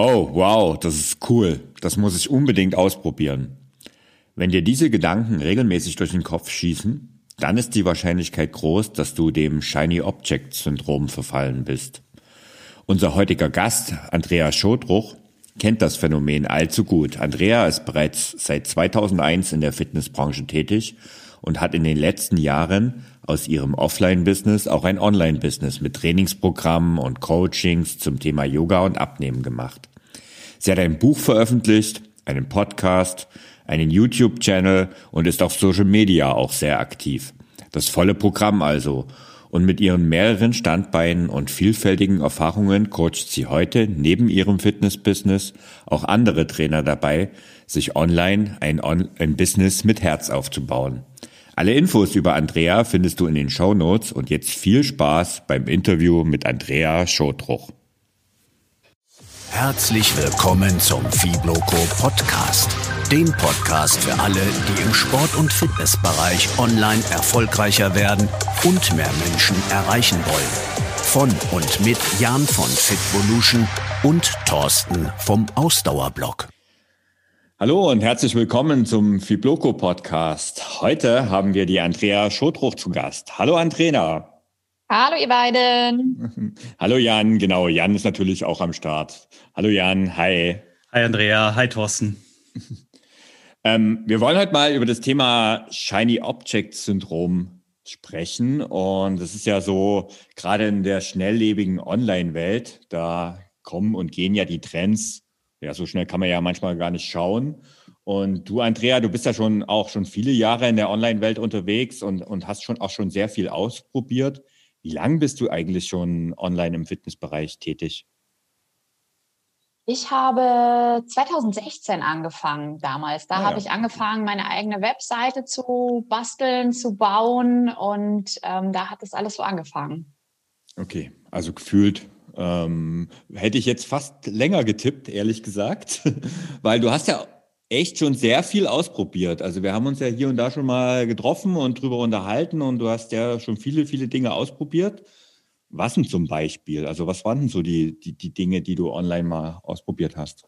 Oh, wow, das ist cool. Das muss ich unbedingt ausprobieren. Wenn dir diese Gedanken regelmäßig durch den Kopf schießen, dann ist die Wahrscheinlichkeit groß, dass du dem Shiny Object Syndrom verfallen bist. Unser heutiger Gast, Andrea Schodruch, kennt das Phänomen allzu gut. Andrea ist bereits seit 2001 in der Fitnessbranche tätig und hat in den letzten Jahren aus ihrem Offline-Business auch ein Online-Business mit Trainingsprogrammen und Coachings zum Thema Yoga und Abnehmen gemacht. Sie hat ein Buch veröffentlicht, einen Podcast, einen YouTube-Channel und ist auf Social Media auch sehr aktiv. Das volle Programm also. Und mit ihren mehreren Standbeinen und vielfältigen Erfahrungen coacht sie heute neben ihrem Fitness-Business auch andere Trainer dabei, sich online ein, ein Business mit Herz aufzubauen. Alle Infos über Andrea findest du in den Show Notes und jetzt viel Spaß beim Interview mit Andrea Schotruch. Herzlich willkommen zum Fibloco Podcast, dem Podcast für alle, die im Sport- und Fitnessbereich online erfolgreicher werden und mehr Menschen erreichen wollen. Von und mit Jan von Fitvolution und Thorsten vom Ausdauerblog. Hallo und herzlich willkommen zum Fibloco Podcast. Heute haben wir die Andrea Schotruch zu Gast. Hallo Andrea. Hallo ihr beiden. Hallo Jan, genau, Jan ist natürlich auch am Start. Hallo Jan, hi. Hi Andrea, hi Thorsten. ähm, wir wollen heute mal über das Thema Shiny Object Syndrom sprechen und das ist ja so, gerade in der schnelllebigen Online-Welt, da kommen und gehen ja die Trends ja, so schnell kann man ja manchmal gar nicht schauen. Und du, Andrea, du bist ja schon auch schon viele Jahre in der Online-Welt unterwegs und, und hast schon auch schon sehr viel ausprobiert. Wie lange bist du eigentlich schon online im Fitnessbereich tätig? Ich habe 2016 angefangen damals. Da ah, habe ich angefangen, meine eigene Webseite zu basteln, zu bauen und ähm, da hat das alles so angefangen. Okay, also gefühlt ähm, hätte ich jetzt fast länger getippt, ehrlich gesagt, weil du hast ja echt schon sehr viel ausprobiert. Also wir haben uns ja hier und da schon mal getroffen und drüber unterhalten und du hast ja schon viele, viele Dinge ausprobiert. Was denn zum Beispiel? Also was waren denn so die, die, die Dinge, die du online mal ausprobiert hast?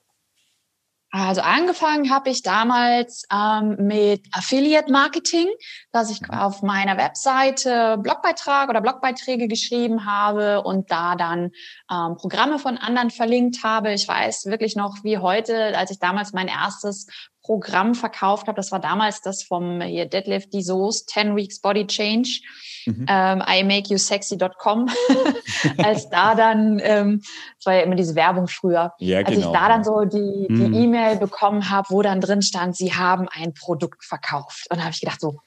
Also angefangen habe ich damals ähm, mit Affiliate Marketing, dass ich mhm. auf meiner Webseite Blogbeitrag oder Blogbeiträge geschrieben habe und da dann ähm, Programme von anderen verlinkt habe. Ich weiß wirklich noch wie heute, als ich damals mein erstes Programm verkauft habe. Das war damals das vom hier Deadlift Soos 10 Weeks Body Change. Mhm. Ähm, ImakeYouSexy.com. als da dann, ähm, das war ja immer diese Werbung früher, ja, als genau. ich da dann so die die mhm. E-Mail bekommen habe, wo dann drin stand, sie haben ein Produkt verkauft. Und da habe ich gedacht so,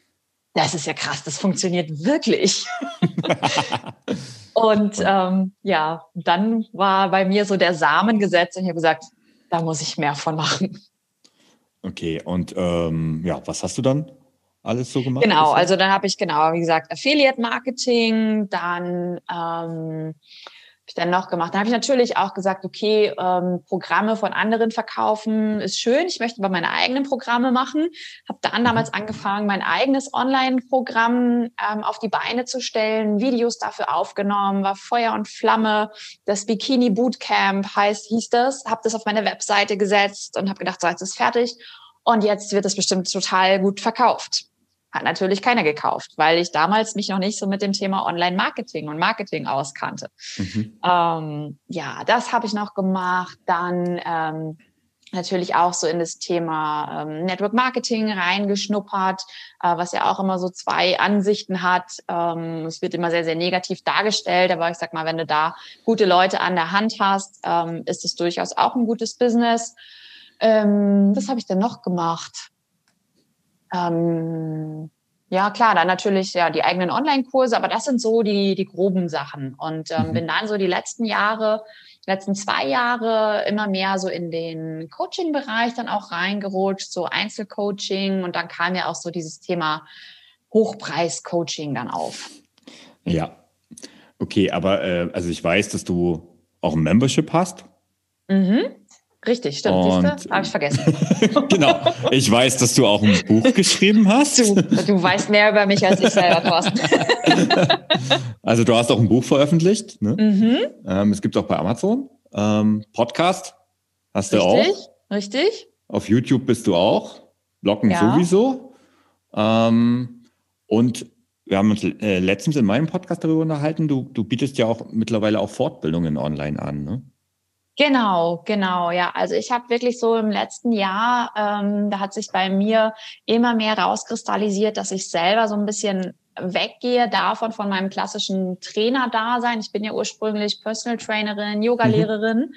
das ist ja krass, das funktioniert wirklich. und ähm, ja, dann war bei mir so der Samen gesetzt und ich habe gesagt, da muss ich mehr von machen. Okay, und ähm, ja, was hast du dann alles so gemacht? Genau, also dann habe ich genau, wie gesagt, Affiliate Marketing, dann ähm, ich dann noch gemacht? Dann habe ich natürlich auch gesagt, okay, ähm, Programme von anderen verkaufen ist schön. Ich möchte aber meine eigenen Programme machen. Habe dann mhm. damals angefangen, mein eigenes Online-Programm ähm, auf die Beine zu stellen, Videos dafür aufgenommen, war Feuer und Flamme. Das Bikini Bootcamp heißt, hieß das. Habe das auf meine Webseite gesetzt und habe gedacht, so jetzt ist fertig. Und jetzt wird es bestimmt total gut verkauft. Hat natürlich keiner gekauft, weil ich damals mich noch nicht so mit dem Thema Online-Marketing und Marketing auskannte. Mhm. Ähm, ja, das habe ich noch gemacht. Dann ähm, natürlich auch so in das Thema ähm, Network Marketing reingeschnuppert, äh, was ja auch immer so zwei Ansichten hat. Ähm, es wird immer sehr, sehr negativ dargestellt, aber ich sag mal, wenn du da gute Leute an der Hand hast, ähm, ist es durchaus auch ein gutes Business. Ähm, was habe ich denn noch gemacht? Ähm, ja, klar, dann natürlich ja die eigenen Online-Kurse, aber das sind so die, die groben Sachen. Und ähm, mhm. bin dann so die letzten Jahre, letzten zwei Jahre immer mehr so in den Coaching-Bereich dann auch reingerutscht, so Einzelcoaching und dann kam ja auch so dieses Thema Hochpreis-Coaching dann auf. Ja, okay, aber äh, also ich weiß, dass du auch ein Membership hast. Mhm. Richtig, stimmt. Und, Habe ich vergessen. genau. Ich weiß, dass du auch ein Buch geschrieben hast. Du, du weißt mehr über mich als ich selber, Thorsten. also du hast auch ein Buch veröffentlicht. Ne? Mhm. Ähm, es gibt auch bei Amazon. Ähm, Podcast. Hast du richtig, auch? Richtig. Auf YouTube bist du auch. Bloggen ja. sowieso. Ähm, und wir haben uns äh, letztens in meinem Podcast darüber unterhalten, du, du bietest ja auch mittlerweile auch Fortbildungen online an, ne? Genau, genau, ja. Also ich habe wirklich so im letzten Jahr, ähm, da hat sich bei mir immer mehr rauskristallisiert, dass ich selber so ein bisschen weggehe davon von meinem klassischen Trainer-Dasein. Ich bin ja ursprünglich Personal Trainerin, Yoga-Lehrerin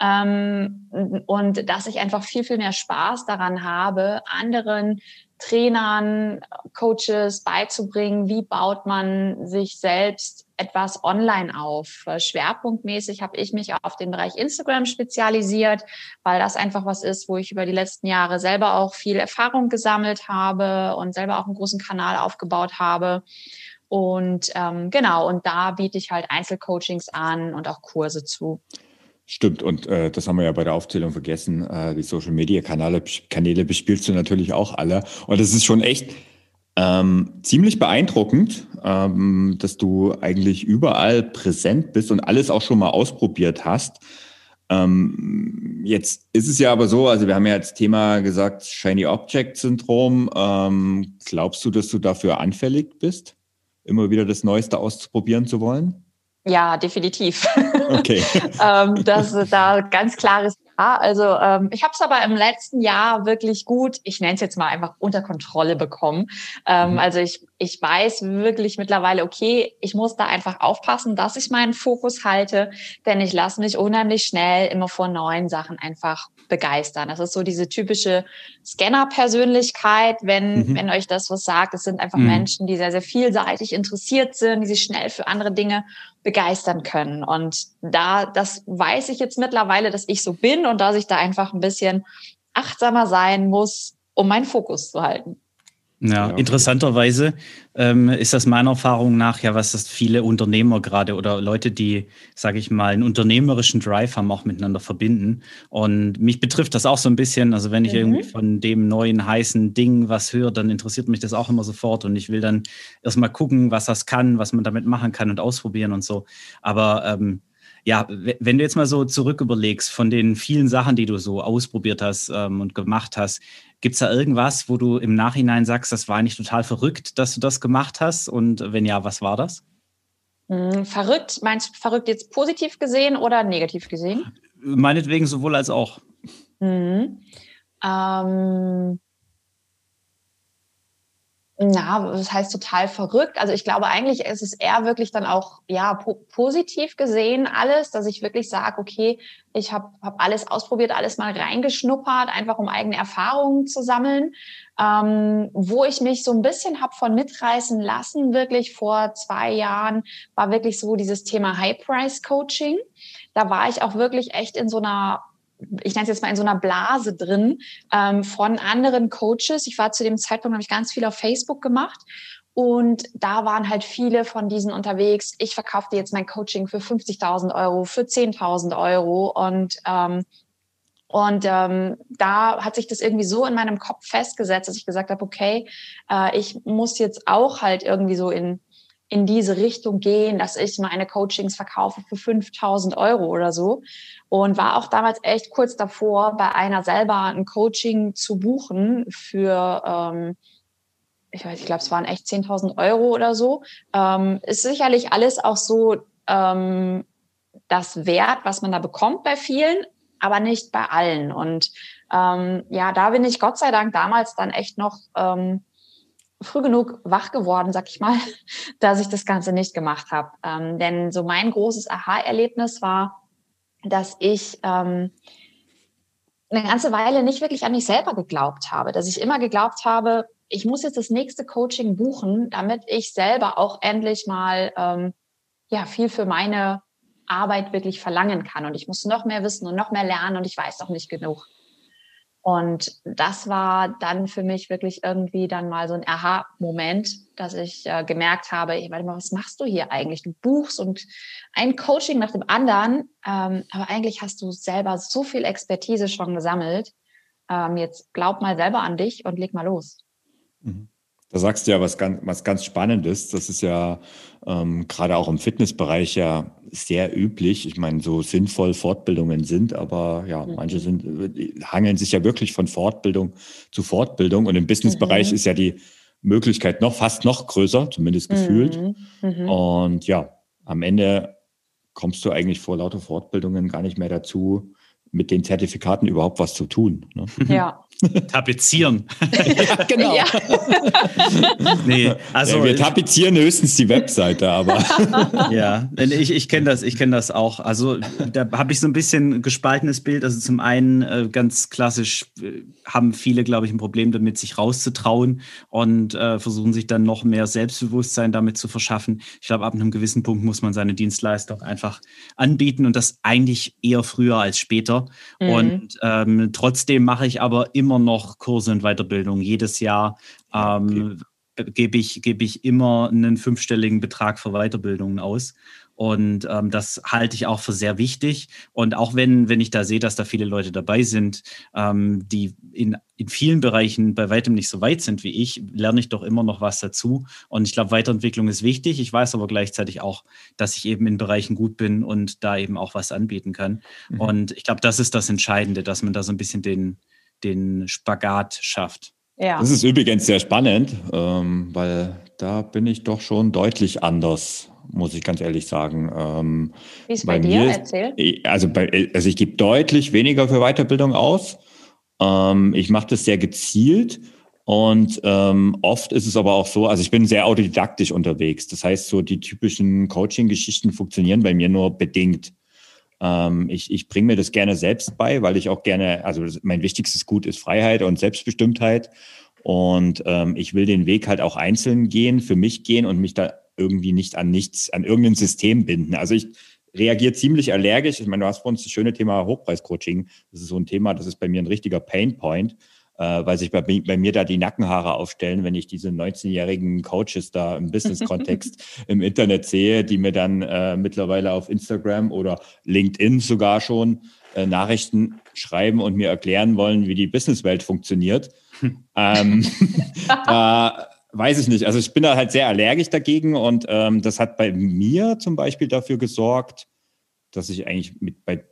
mhm. ähm, und dass ich einfach viel, viel mehr Spaß daran habe, anderen Trainern, Coaches beizubringen, wie baut man sich selbst etwas online auf. Schwerpunktmäßig habe ich mich auf den Bereich Instagram spezialisiert, weil das einfach was ist, wo ich über die letzten Jahre selber auch viel Erfahrung gesammelt habe und selber auch einen großen Kanal aufgebaut habe. Und ähm, genau, und da biete ich halt Einzelcoachings an und auch Kurse zu. Stimmt, und äh, das haben wir ja bei der Aufzählung vergessen. Äh, die Social Media Kanäle, Kanäle bespielst du natürlich auch alle. Und es ist schon echt ähm, ziemlich beeindruckend, ähm, dass du eigentlich überall präsent bist und alles auch schon mal ausprobiert hast. Ähm, jetzt ist es ja aber so, also wir haben ja als Thema gesagt, Shiny Object Syndrom. Ähm, glaubst du, dass du dafür anfällig bist, immer wieder das Neueste auszuprobieren zu wollen? Ja, definitiv. Okay. ähm, das ist da ganz klares Ja. Also ähm, ich habe es aber im letzten Jahr wirklich gut, ich nenne es jetzt mal einfach unter Kontrolle bekommen. Ähm, mhm. Also ich, ich weiß wirklich mittlerweile, okay, ich muss da einfach aufpassen, dass ich meinen Fokus halte, denn ich lasse mich unheimlich schnell immer vor neuen Sachen einfach begeistern. Das ist so diese typische Scanner-Persönlichkeit, wenn, mhm. wenn euch das was sagt. Es sind einfach mhm. Menschen, die sehr, sehr vielseitig interessiert sind, die sich schnell für andere Dinge begeistern können. Und da, das weiß ich jetzt mittlerweile, dass ich so bin und dass ich da einfach ein bisschen achtsamer sein muss, um meinen Fokus zu halten. Ja, ja, interessanterweise ähm, ist das meiner Erfahrung nach ja, was das viele Unternehmer gerade oder Leute, die, sage ich mal, einen unternehmerischen Drive haben, auch miteinander verbinden. Und mich betrifft das auch so ein bisschen. Also wenn ich mhm. irgendwie von dem neuen heißen Ding was höre, dann interessiert mich das auch immer sofort und ich will dann erstmal gucken, was das kann, was man damit machen kann und ausprobieren und so. Aber ähm, ja, wenn du jetzt mal so zurück überlegst von den vielen Sachen, die du so ausprobiert hast ähm, und gemacht hast, gibt es da irgendwas, wo du im Nachhinein sagst, das war eigentlich total verrückt, dass du das gemacht hast? Und wenn ja, was war das? Hm, verrückt, meinst du verrückt jetzt positiv gesehen oder negativ gesehen? Meinetwegen sowohl als auch. Mhm. Ähm, na, das heißt total verrückt. Also ich glaube eigentlich ist es eher wirklich dann auch ja po positiv gesehen alles, dass ich wirklich sage, okay, ich habe hab alles ausprobiert, alles mal reingeschnuppert, einfach um eigene Erfahrungen zu sammeln. Ähm, wo ich mich so ein bisschen habe von mitreißen lassen, wirklich vor zwei Jahren, war wirklich so dieses Thema High Price Coaching. Da war ich auch wirklich echt in so einer ich nenne es jetzt mal in so einer Blase drin ähm, von anderen Coaches. Ich war zu dem Zeitpunkt, habe ich ganz viel auf Facebook gemacht. Und da waren halt viele von diesen unterwegs. Ich verkaufe dir jetzt mein Coaching für 50.000 Euro, für 10.000 Euro. Und, ähm, und ähm, da hat sich das irgendwie so in meinem Kopf festgesetzt, dass ich gesagt habe, okay, äh, ich muss jetzt auch halt irgendwie so in in diese Richtung gehen, dass ich meine Coachings verkaufe für 5000 Euro oder so. Und war auch damals echt kurz davor, bei einer selber ein Coaching zu buchen für, ähm, ich weiß, ich glaube, es waren echt 10.000 Euro oder so. Ähm, ist sicherlich alles auch so ähm, das Wert, was man da bekommt bei vielen, aber nicht bei allen. Und ähm, ja, da bin ich Gott sei Dank damals dann echt noch ähm, früh genug wach geworden, sag ich mal, dass ich das Ganze nicht gemacht habe. Ähm, denn so mein großes Aha-Erlebnis war, dass ich ähm, eine ganze Weile nicht wirklich an mich selber geglaubt habe, dass ich immer geglaubt habe, ich muss jetzt das nächste Coaching buchen, damit ich selber auch endlich mal ähm, ja viel für meine Arbeit wirklich verlangen kann. Und ich muss noch mehr wissen und noch mehr lernen und ich weiß noch nicht genug. Und das war dann für mich wirklich irgendwie dann mal so ein Aha-Moment, dass ich äh, gemerkt habe, ich warte mal, was machst du hier eigentlich? Du buchst und ein Coaching nach dem anderen, ähm, aber eigentlich hast du selber so viel Expertise schon gesammelt. Ähm, jetzt glaub mal selber an dich und leg mal los. Mhm. Da sagst du ja was ganz, was ganz Spannendes. Das ist ja ähm, gerade auch im Fitnessbereich ja sehr üblich. Ich meine, so sinnvoll Fortbildungen sind, aber ja, mhm. manche sind, hangeln sich ja wirklich von Fortbildung zu Fortbildung. Und im Businessbereich mhm. ist ja die Möglichkeit noch fast noch größer, zumindest gefühlt. Mhm. mhm. Und ja, am Ende kommst du eigentlich vor lauter Fortbildungen gar nicht mehr dazu, mit den Zertifikaten überhaupt was zu tun. Ne? Ja. Tapezieren. ja, genau. Ja. nee, also ja, wir tapezieren höchstens die Webseite, aber. ja, ich, ich kenne das, ich kenne das auch. Also da habe ich so ein bisschen gespaltenes Bild. Also zum einen äh, ganz klassisch äh, haben viele, glaube ich, ein Problem damit, sich rauszutrauen und äh, versuchen sich dann noch mehr Selbstbewusstsein damit zu verschaffen. Ich glaube, ab einem gewissen Punkt muss man seine Dienstleistung einfach anbieten und das eigentlich eher früher als später. Mhm. Und ähm, trotzdem mache ich aber immer noch Kurse und Weiterbildung. Jedes Jahr ähm, okay. gebe ich, gebe ich immer einen fünfstelligen Betrag für Weiterbildungen aus. Und ähm, das halte ich auch für sehr wichtig. Und auch wenn, wenn ich da sehe, dass da viele Leute dabei sind, ähm, die in, in vielen Bereichen bei weitem nicht so weit sind wie ich, lerne ich doch immer noch was dazu. Und ich glaube, Weiterentwicklung ist wichtig. Ich weiß aber gleichzeitig auch, dass ich eben in Bereichen gut bin und da eben auch was anbieten kann. Mhm. Und ich glaube, das ist das Entscheidende, dass man da so ein bisschen den, den Spagat schafft. Ja. Das ist übrigens sehr spannend, ähm, weil da bin ich doch schon deutlich anders muss ich ganz ehrlich sagen. Ähm, Wie ist bei, bei dir? Mir, Erzähl. Also, bei, also ich gebe deutlich weniger für Weiterbildung aus. Ähm, ich mache das sehr gezielt und ähm, oft ist es aber auch so, also ich bin sehr autodidaktisch unterwegs. Das heißt, so die typischen Coaching-Geschichten funktionieren bei mir nur bedingt. Ähm, ich ich bringe mir das gerne selbst bei, weil ich auch gerne, also mein wichtigstes Gut ist Freiheit und Selbstbestimmtheit. Und ähm, ich will den Weg halt auch einzeln gehen, für mich gehen und mich da irgendwie nicht an nichts, an irgendein System binden. Also ich reagiere ziemlich allergisch. Ich meine, du hast vor uns das schöne Thema Hochpreiscoaching. Das ist so ein Thema, das ist bei mir ein richtiger Painpoint, äh, weil sich bei, bei, mir da die Nackenhaare aufstellen, wenn ich diese 19-jährigen Coaches da im Business-Kontext im Internet sehe, die mir dann äh, mittlerweile auf Instagram oder LinkedIn sogar schon äh, Nachrichten schreiben und mir erklären wollen, wie die Businesswelt funktioniert. ähm, da weiß ich nicht. Also ich bin da halt sehr allergisch dagegen und ähm, das hat bei mir zum Beispiel dafür gesorgt, dass ich eigentlich mit bei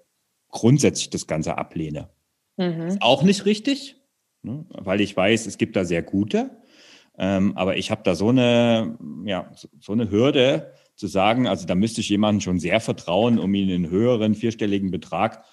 grundsätzlich das Ganze ablehne. Mhm. Ist auch nicht richtig, ne? weil ich weiß, es gibt da sehr gute. Ähm, aber ich habe da so eine, ja, so eine Hürde zu sagen, also da müsste ich jemandem schon sehr vertrauen, um ihnen einen höheren vierstelligen Betrag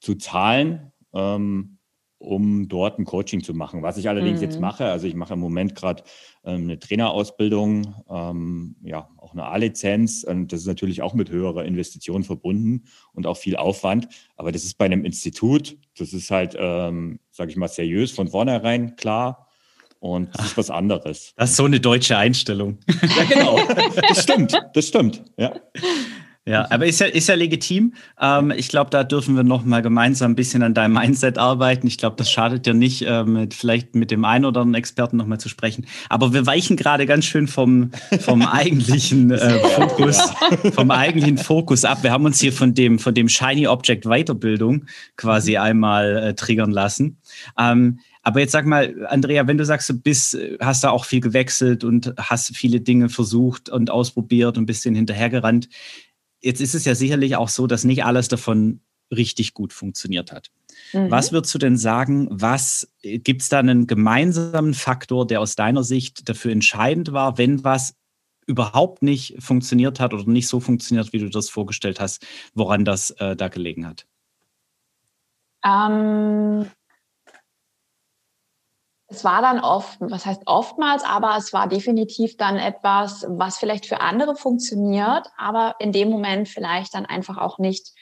zu zahlen. Ähm, um dort ein Coaching zu machen. Was ich allerdings mhm. jetzt mache, also ich mache im Moment gerade ähm, eine Trainerausbildung, ähm, ja, auch eine A-Lizenz und das ist natürlich auch mit höherer Investition verbunden und auch viel Aufwand. Aber das ist bei einem Institut, das ist halt, ähm, sage ich mal, seriös von vornherein klar. Und das ist was anderes. Das ist so eine deutsche Einstellung. Ja, genau. Das stimmt. Das stimmt. Ja. Ja, aber ist ja, ist ja legitim. Ähm, ich glaube, da dürfen wir noch mal gemeinsam ein bisschen an deinem Mindset arbeiten. Ich glaube, das schadet dir nicht, äh, mit, vielleicht mit dem einen oder anderen Experten noch mal zu sprechen. Aber wir weichen gerade ganz schön vom, vom eigentlichen äh, Fokus, vom eigentlichen Fokus ab. Wir haben uns hier von dem, von dem Shiny Object Weiterbildung quasi mhm. einmal äh, triggern lassen. Ähm, aber jetzt sag mal, Andrea, wenn du sagst, du bist, hast da auch viel gewechselt und hast viele Dinge versucht und ausprobiert und ein bisschen hinterhergerannt. Jetzt ist es ja sicherlich auch so, dass nicht alles davon richtig gut funktioniert hat. Mhm. Was würdest du denn sagen, was äh, gibt es da einen gemeinsamen Faktor, der aus deiner Sicht dafür entscheidend war, wenn was überhaupt nicht funktioniert hat oder nicht so funktioniert, wie du das vorgestellt hast, woran das äh, da gelegen hat? Ähm, es war dann oft, was heißt oftmals, aber es war definitiv dann etwas, was vielleicht für andere funktioniert, aber in dem Moment vielleicht dann einfach auch nicht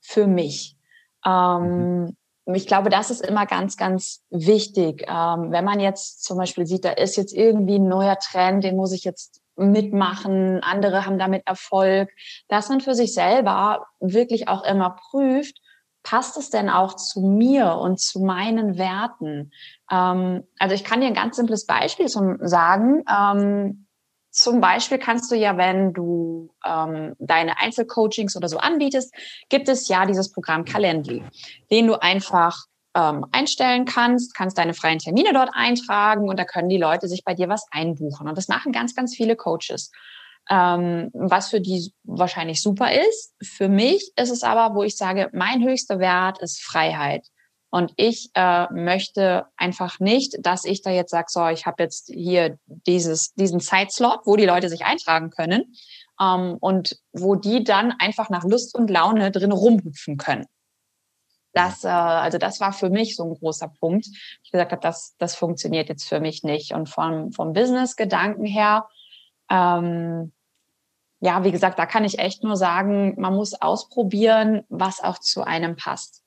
für mich. Ähm, mhm. Ich glaube, das ist immer ganz, ganz wichtig. Ähm, wenn man jetzt zum Beispiel sieht, da ist jetzt irgendwie ein neuer Trend, den muss ich jetzt mitmachen, andere haben damit Erfolg, dass man für sich selber wirklich auch immer prüft, passt es denn auch zu mir und zu meinen Werten? Ähm, also ich kann dir ein ganz simples Beispiel zum sagen. Ähm, zum Beispiel kannst du ja, wenn du ähm, deine Einzelcoachings oder so anbietest, gibt es ja dieses Programm Calendly, den du einfach ähm, einstellen kannst, kannst deine freien Termine dort eintragen und da können die Leute sich bei dir was einbuchen. Und das machen ganz, ganz viele Coaches. Ähm, was für die wahrscheinlich super ist. Für mich ist es aber, wo ich sage, mein höchster Wert ist Freiheit. Und ich äh, möchte einfach nicht, dass ich da jetzt sage, so, ich habe jetzt hier dieses, diesen Zeitslot, wo die Leute sich eintragen können ähm, und wo die dann einfach nach Lust und Laune drin rumhüpfen können. Das, äh, also das war für mich so ein großer Punkt. Ich gesagt habe, das, das funktioniert jetzt für mich nicht. Und vom, vom Business-Gedanken her, ähm, ja, wie gesagt, da kann ich echt nur sagen, man muss ausprobieren, was auch zu einem passt.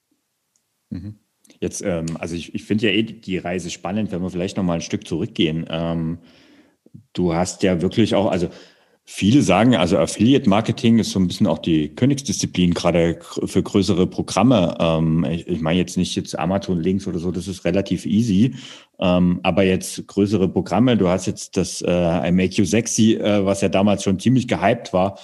Mhm. Jetzt, ähm, also ich, ich finde ja eh die Reise spannend, wenn wir vielleicht noch mal ein Stück zurückgehen. Ähm, du hast ja wirklich auch, also Viele sagen, also Affiliate Marketing ist so ein bisschen auch die Königsdisziplin, gerade für größere Programme. Ähm, ich, meine jetzt nicht jetzt Amazon Links oder so, das ist relativ easy. Ähm, aber jetzt größere Programme, du hast jetzt das äh, I Make You Sexy, äh, was ja damals schon ziemlich gehypt war,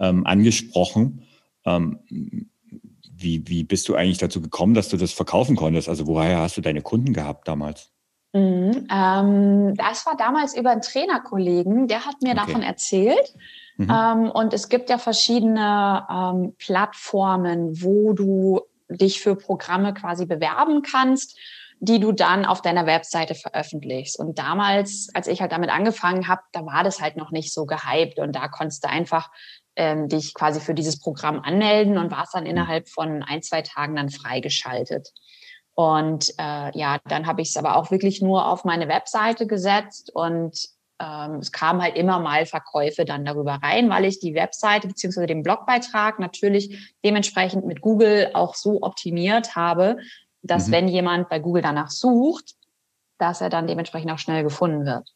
ähm, angesprochen. Wie, wie bist du eigentlich dazu gekommen, dass du das verkaufen konntest? Also woher hast du deine Kunden gehabt damals? Mhm, ähm, das war damals über einen Trainerkollegen, der hat mir okay. davon erzählt. Mhm. Ähm, und es gibt ja verschiedene ähm, Plattformen, wo du dich für Programme quasi bewerben kannst, die du dann auf deiner Webseite veröffentlichst. Und damals, als ich halt damit angefangen habe, da war das halt noch nicht so gehypt und da konntest du einfach ähm, dich quasi für dieses Programm anmelden und warst dann mhm. innerhalb von ein, zwei Tagen dann freigeschaltet. Und äh, ja, dann habe ich es aber auch wirklich nur auf meine Webseite gesetzt und ähm, es kamen halt immer mal Verkäufe dann darüber rein, weil ich die Webseite beziehungsweise den Blogbeitrag natürlich dementsprechend mit Google auch so optimiert habe, dass mhm. wenn jemand bei Google danach sucht, dass er dann dementsprechend auch schnell gefunden wird.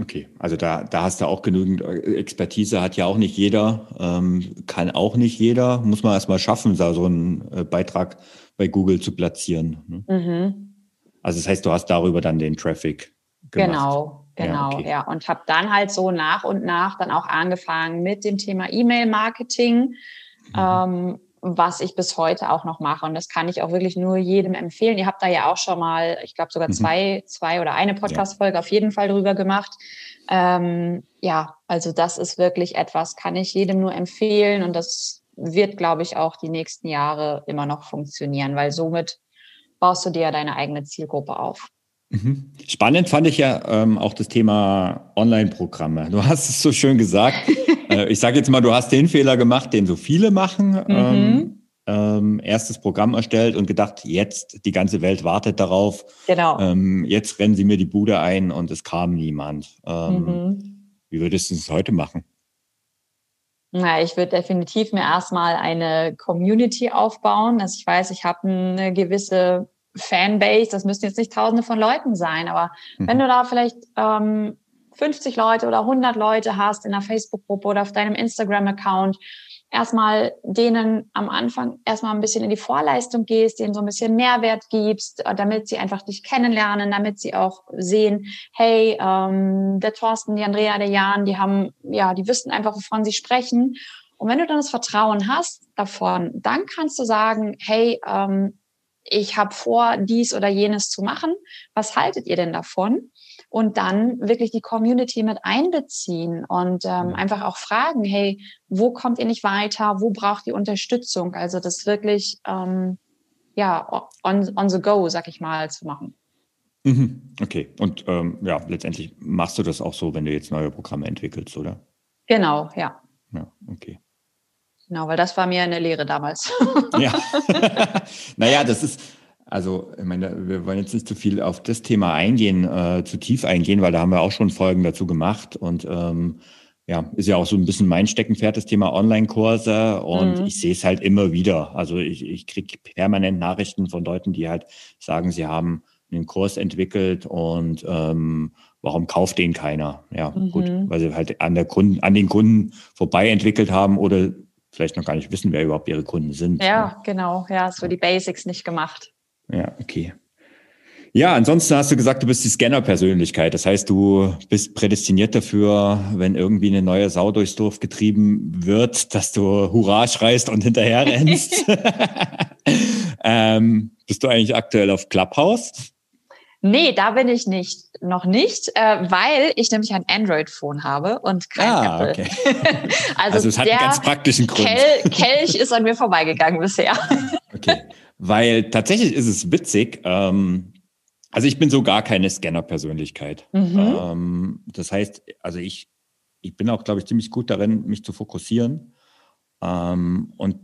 Okay, also da, da hast du auch genügend äh, Expertise, hat ja auch nicht jeder, ähm, kann auch nicht jeder, muss man erstmal schaffen, da so einen äh, Beitrag bei Google zu platzieren. Ne? Mhm. Also das heißt, du hast darüber dann den Traffic gemacht. Genau, genau, ja, okay. ja. Und habe dann halt so nach und nach dann auch angefangen mit dem Thema E-Mail-Marketing. Mhm. Ähm, was ich bis heute auch noch mache. Und das kann ich auch wirklich nur jedem empfehlen. Ihr habt da ja auch schon mal, ich glaube sogar mhm. zwei, zwei oder eine Podcast-Folge ja. auf jeden Fall drüber gemacht. Ähm, ja, also das ist wirklich etwas, kann ich jedem nur empfehlen. Und das wird, glaube ich, auch die nächsten Jahre immer noch funktionieren, weil somit baust du dir ja deine eigene Zielgruppe auf. Mhm. Spannend fand ich ja ähm, auch das Thema Online-Programme. Du hast es so schön gesagt. äh, ich sage jetzt mal, du hast den Fehler gemacht, den so viele machen. Mhm. Ähm, ähm, erstes Programm erstellt und gedacht, jetzt die ganze Welt wartet darauf. Genau. Ähm, jetzt rennen sie mir die Bude ein und es kam niemand. Ähm, mhm. Wie würdest du es heute machen? Na, ich würde definitiv mir erstmal eine Community aufbauen. Also ich weiß, ich habe eine gewisse Fanbase, das müssten jetzt nicht tausende von Leuten sein, aber mhm. wenn du da vielleicht ähm, 50 Leute oder 100 Leute hast in einer Facebook-Gruppe oder auf deinem Instagram-Account, erstmal denen am Anfang erstmal ein bisschen in die Vorleistung gehst, denen so ein bisschen Mehrwert gibst, äh, damit sie einfach dich kennenlernen, damit sie auch sehen, hey, ähm, der Thorsten, die Andrea, der Jan, die haben, ja, die wissen einfach, wovon sie sprechen. Und wenn du dann das Vertrauen hast davon, dann kannst du sagen, hey, ähm, ich habe vor, dies oder jenes zu machen. Was haltet ihr denn davon? Und dann wirklich die Community mit einbeziehen und ähm, einfach auch fragen, hey, wo kommt ihr nicht weiter? Wo braucht ihr Unterstützung? Also das wirklich, ähm, ja, on, on the go, sag ich mal, zu machen. Mhm. Okay. Und ähm, ja, letztendlich machst du das auch so, wenn du jetzt neue Programme entwickelst, oder? Genau, ja. Ja, okay. Genau, weil das war mir eine Lehre damals. ja. naja, das ist, also, ich meine, wir wollen jetzt nicht zu viel auf das Thema eingehen, äh, zu tief eingehen, weil da haben wir auch schon Folgen dazu gemacht. Und ähm, ja, ist ja auch so ein bisschen mein Steckenpferd, das Thema Online-Kurse. Und mhm. ich sehe es halt immer wieder. Also ich, ich kriege permanent Nachrichten von Leuten, die halt sagen, sie haben einen Kurs entwickelt und ähm, warum kauft den keiner? Ja, mhm. gut, weil sie halt an der Kunden, an den Kunden vorbei entwickelt haben oder vielleicht noch gar nicht wissen, wer überhaupt ihre Kunden sind. Ja, ne? genau. Ja, so die Basics nicht gemacht. Ja, okay. Ja, ansonsten hast du gesagt, du bist die Scanner-Persönlichkeit. Das heißt, du bist prädestiniert dafür, wenn irgendwie eine neue Sau durchs Dorf getrieben wird, dass du Hurra schreist und hinterher rennst. Ähm, bist du eigentlich aktuell auf Clubhouse? Nee, da bin ich nicht, noch nicht, äh, weil ich nämlich ein Android-Phone habe und kein ah, Apple. Okay. also, also es hat einen ganz praktischen Grund. Kel Kelch ist an mir vorbeigegangen bisher. okay, weil tatsächlich ist es witzig. Ähm, also ich bin so gar keine Scanner-Persönlichkeit. Mhm. Ähm, das heißt, also ich, ich bin auch, glaube ich, ziemlich gut darin, mich zu fokussieren. Ähm, und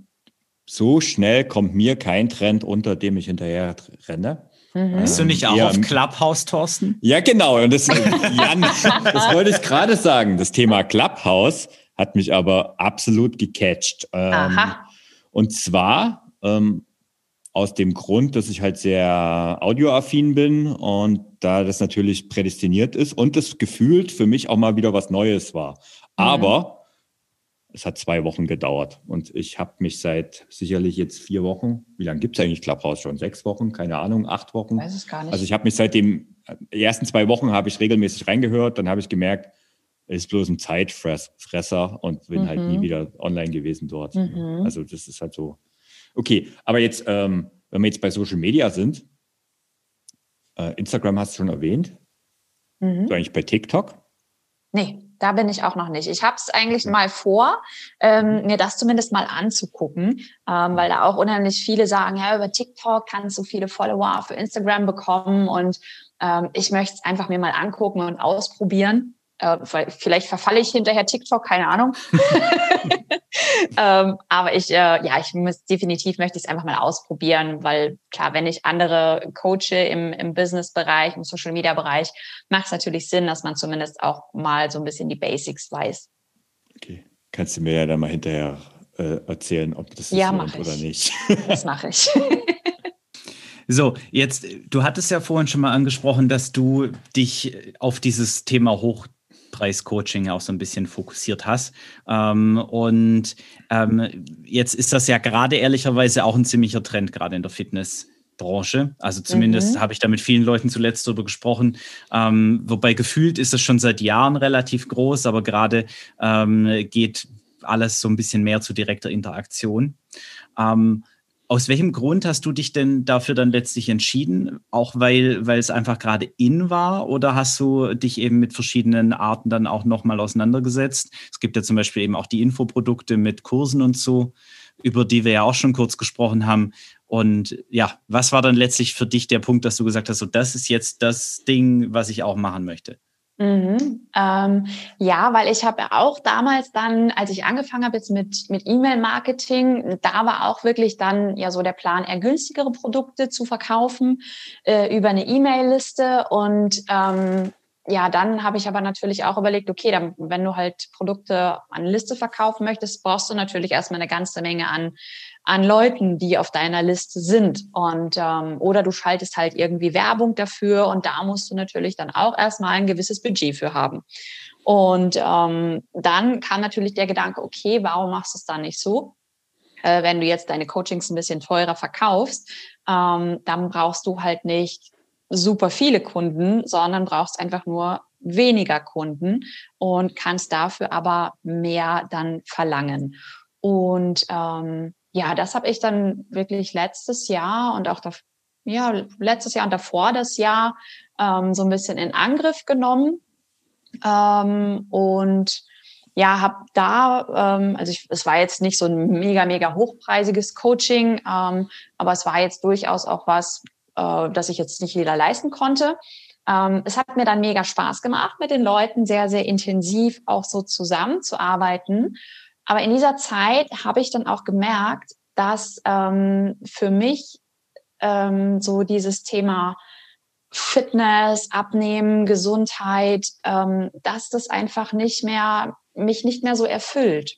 so schnell kommt mir kein Trend unter dem ich hinterher renne. Mhm. Bist du nicht auch ja, auf Clubhouse, Thorsten? Ja, genau. Und das, Jan, das wollte ich gerade sagen. Das Thema Clubhouse hat mich aber absolut gecatcht. Ähm, Aha. Und zwar ähm, aus dem Grund, dass ich halt sehr audioaffin bin und da das natürlich prädestiniert ist und das gefühlt für mich auch mal wieder was Neues war. Mhm. Aber es hat zwei Wochen gedauert und ich habe mich seit sicherlich jetzt vier Wochen, wie lange gibt es eigentlich Clubhouse schon? Sechs Wochen, keine Ahnung, acht Wochen. Weiß es gar nicht. Also ich habe mich seit dem die ersten zwei Wochen habe ich regelmäßig reingehört, dann habe ich gemerkt, es ist bloß ein Zeitfresser und bin mhm. halt nie mhm. wieder online gewesen dort. Mhm. Also das ist halt so. Okay, aber jetzt, ähm, wenn wir jetzt bei Social Media sind, äh, Instagram hast du schon erwähnt. Mhm. Du eigentlich bei TikTok? Nee. Da bin ich auch noch nicht. Ich habe es eigentlich mal vor, ähm, mir das zumindest mal anzugucken, ähm, weil da auch unheimlich viele sagen, ja, über TikTok kannst du viele Follower für Instagram bekommen und ähm, ich möchte es einfach mir mal angucken und ausprobieren. Äh, vielleicht verfalle ich hinterher TikTok, keine Ahnung. ähm, aber ich, äh, ja, ich muss definitiv möchte ich es einfach mal ausprobieren, weil klar, wenn ich andere coache im, im Business-Bereich, im Social-Media-Bereich, macht es natürlich Sinn, dass man zumindest auch mal so ein bisschen die Basics weiß. Okay, kannst du mir ja dann mal hinterher äh, erzählen, ob das ja, ist oder nicht. Das mache ich. So, jetzt, du hattest ja vorhin schon mal angesprochen, dass du dich auf dieses Thema hoch Preis-Coaching auch so ein bisschen fokussiert hast. Ähm, und ähm, jetzt ist das ja gerade ehrlicherweise auch ein ziemlicher Trend, gerade in der Fitnessbranche. Also zumindest mhm. habe ich da mit vielen Leuten zuletzt darüber gesprochen. Ähm, wobei gefühlt ist es schon seit Jahren relativ groß, aber gerade ähm, geht alles so ein bisschen mehr zu direkter Interaktion. Ähm, aus welchem Grund hast du dich denn dafür dann letztlich entschieden? Auch weil, weil es einfach gerade in war oder hast du dich eben mit verschiedenen Arten dann auch nochmal auseinandergesetzt? Es gibt ja zum Beispiel eben auch die Infoprodukte mit Kursen und so, über die wir ja auch schon kurz gesprochen haben. Und ja, was war dann letztlich für dich der Punkt, dass du gesagt hast, so das ist jetzt das Ding, was ich auch machen möchte? Mhm. Ähm, ja, weil ich habe auch damals dann, als ich angefangen habe jetzt mit, mit E-Mail-Marketing, da war auch wirklich dann ja so der Plan, eher günstigere Produkte zu verkaufen äh, über eine E-Mail-Liste. Und ähm, ja, dann habe ich aber natürlich auch überlegt, okay, dann, wenn du halt Produkte an Liste verkaufen möchtest, brauchst du natürlich erstmal eine ganze Menge an an Leuten, die auf deiner Liste sind. Und ähm, oder du schaltest halt irgendwie Werbung dafür und da musst du natürlich dann auch erstmal ein gewisses Budget für haben. Und ähm, dann kam natürlich der Gedanke, okay, warum machst du es dann nicht so? Äh, wenn du jetzt deine Coachings ein bisschen teurer verkaufst, ähm, dann brauchst du halt nicht super viele Kunden, sondern brauchst einfach nur weniger Kunden und kannst dafür aber mehr dann verlangen. Und ähm, ja, das habe ich dann wirklich letztes Jahr und auch da, ja, letztes Jahr und davor das Jahr ähm, so ein bisschen in Angriff genommen. Ähm, und ja, habe da, ähm, also ich, es war jetzt nicht so ein mega, mega hochpreisiges Coaching, ähm, aber es war jetzt durchaus auch was, äh, das ich jetzt nicht jeder leisten konnte. Ähm, es hat mir dann mega Spaß gemacht, mit den Leuten sehr, sehr intensiv auch so zusammenzuarbeiten. Aber in dieser Zeit habe ich dann auch gemerkt, dass ähm, für mich ähm, so dieses Thema Fitness, Abnehmen, Gesundheit, ähm, dass das einfach nicht mehr, mich nicht mehr so erfüllt.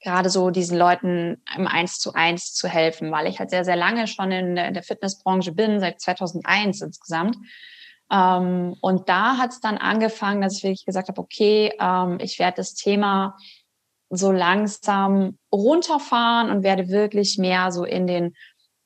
Gerade so diesen Leuten im Eins zu eins zu helfen, weil ich halt sehr, sehr lange schon in der, Fitnessbranche bin, seit 2001 insgesamt. Ähm, und da hat es dann angefangen, dass ich wirklich gesagt habe, okay, ähm, ich werde das Thema so langsam runterfahren und werde wirklich mehr so in den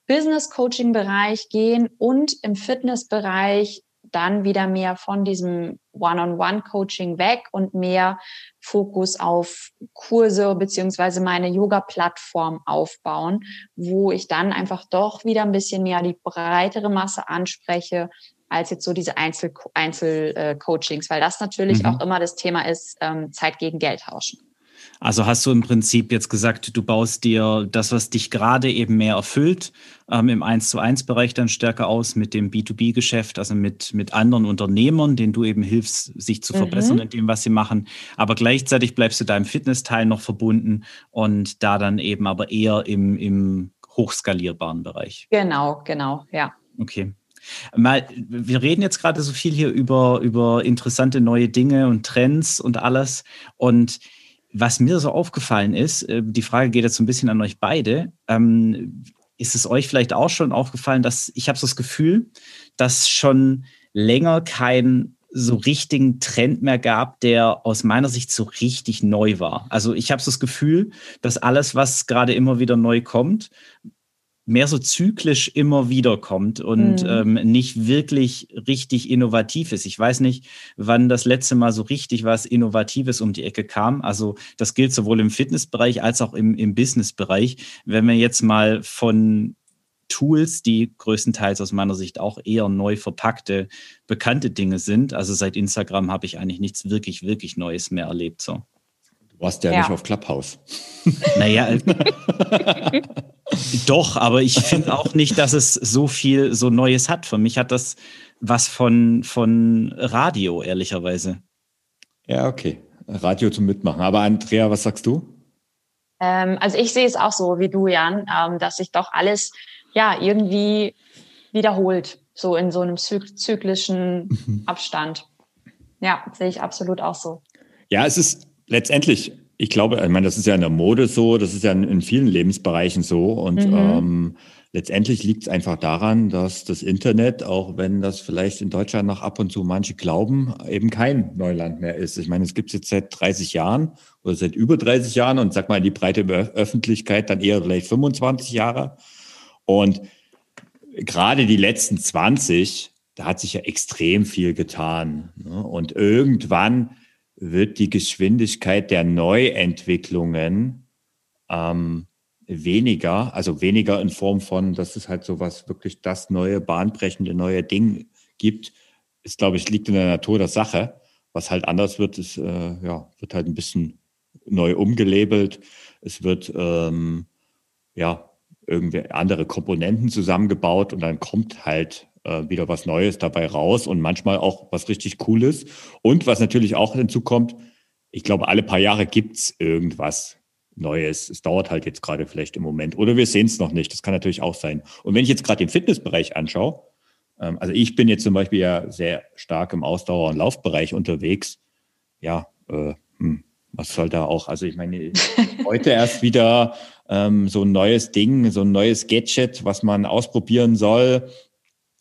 Business Coaching Bereich gehen und im Fitness Bereich dann wieder mehr von diesem One-on-One-Coaching weg und mehr Fokus auf Kurse beziehungsweise meine Yoga-Plattform aufbauen, wo ich dann einfach doch wieder ein bisschen mehr die breitere Masse anspreche, als jetzt so diese Einzel-Coachings, Einzel, äh, weil das natürlich mhm. auch immer das Thema ist, ähm, Zeit gegen Geld tauschen. Also hast du im Prinzip jetzt gesagt, du baust dir das, was dich gerade eben mehr erfüllt, ähm, im 1 zu 1 Bereich dann stärker aus mit dem B2B-Geschäft, also mit, mit anderen Unternehmern, denen du eben hilfst, sich zu verbessern mhm. in dem, was sie machen. Aber gleichzeitig bleibst du deinem Fitnessteil noch verbunden und da dann eben aber eher im, im hochskalierbaren Bereich. Genau, genau, ja. Okay. Mal, wir reden jetzt gerade so viel hier über, über interessante neue Dinge und Trends und alles. Und was mir so aufgefallen ist, äh, die Frage geht jetzt so ein bisschen an euch beide. Ähm, ist es euch vielleicht auch schon aufgefallen, dass ich habe so das Gefühl, dass schon länger kein so richtigen Trend mehr gab, der aus meiner Sicht so richtig neu war. Also ich habe so das Gefühl, dass alles, was gerade immer wieder neu kommt, mehr so zyklisch immer wieder kommt und mhm. ähm, nicht wirklich richtig innovativ ist. Ich weiß nicht, wann das letzte Mal so richtig was Innovatives um die Ecke kam. Also das gilt sowohl im Fitnessbereich als auch im, im Businessbereich. Wenn wir jetzt mal von Tools, die größtenteils aus meiner Sicht auch eher neu verpackte, bekannte Dinge sind. Also seit Instagram habe ich eigentlich nichts wirklich, wirklich Neues mehr erlebt. So. Du warst ja, ja. nicht auf Clubhouse. Naja, Doch, aber ich finde auch nicht, dass es so viel so Neues hat. Für mich hat das was von, von Radio, ehrlicherweise. Ja, okay. Radio zum Mitmachen. Aber Andrea, was sagst du? Ähm, also ich sehe es auch so wie du, Jan, ähm, dass sich doch alles ja irgendwie wiederholt, so in so einem zyklischen mhm. Abstand. Ja, sehe ich absolut auch so. Ja, es ist letztendlich ich glaube, ich meine, das ist ja in der Mode so, das ist ja in, in vielen Lebensbereichen so. Und mhm. ähm, letztendlich liegt es einfach daran, dass das Internet, auch wenn das vielleicht in Deutschland noch ab und zu manche glauben, eben kein Neuland mehr ist. Ich meine, es gibt es jetzt seit 30 Jahren oder seit über 30 Jahren und sag mal, die breite Öffentlichkeit dann eher vielleicht 25 Jahre. Und gerade die letzten 20, da hat sich ja extrem viel getan. Ne? Und irgendwann wird die Geschwindigkeit der Neuentwicklungen ähm, weniger, also weniger in Form von, dass es halt so was wirklich das neue, bahnbrechende neue Ding gibt, ist, glaube ich, liegt in der Natur der Sache. Was halt anders wird, ist, äh, ja, wird halt ein bisschen neu umgelabelt. Es wird, ähm, ja, irgendwie andere Komponenten zusammengebaut und dann kommt halt äh, wieder was Neues dabei raus und manchmal auch was richtig Cooles. Und was natürlich auch hinzukommt, ich glaube, alle paar Jahre gibt's irgendwas Neues. Es dauert halt jetzt gerade vielleicht im Moment. Oder wir sehen es noch nicht. Das kann natürlich auch sein. Und wenn ich jetzt gerade den Fitnessbereich anschaue, ähm, also ich bin jetzt zum Beispiel ja sehr stark im Ausdauer- und Laufbereich unterwegs. Ja, äh, hm, was soll da auch? Also ich meine, heute erst wieder ähm, so ein neues Ding, so ein neues Gadget, was man ausprobieren soll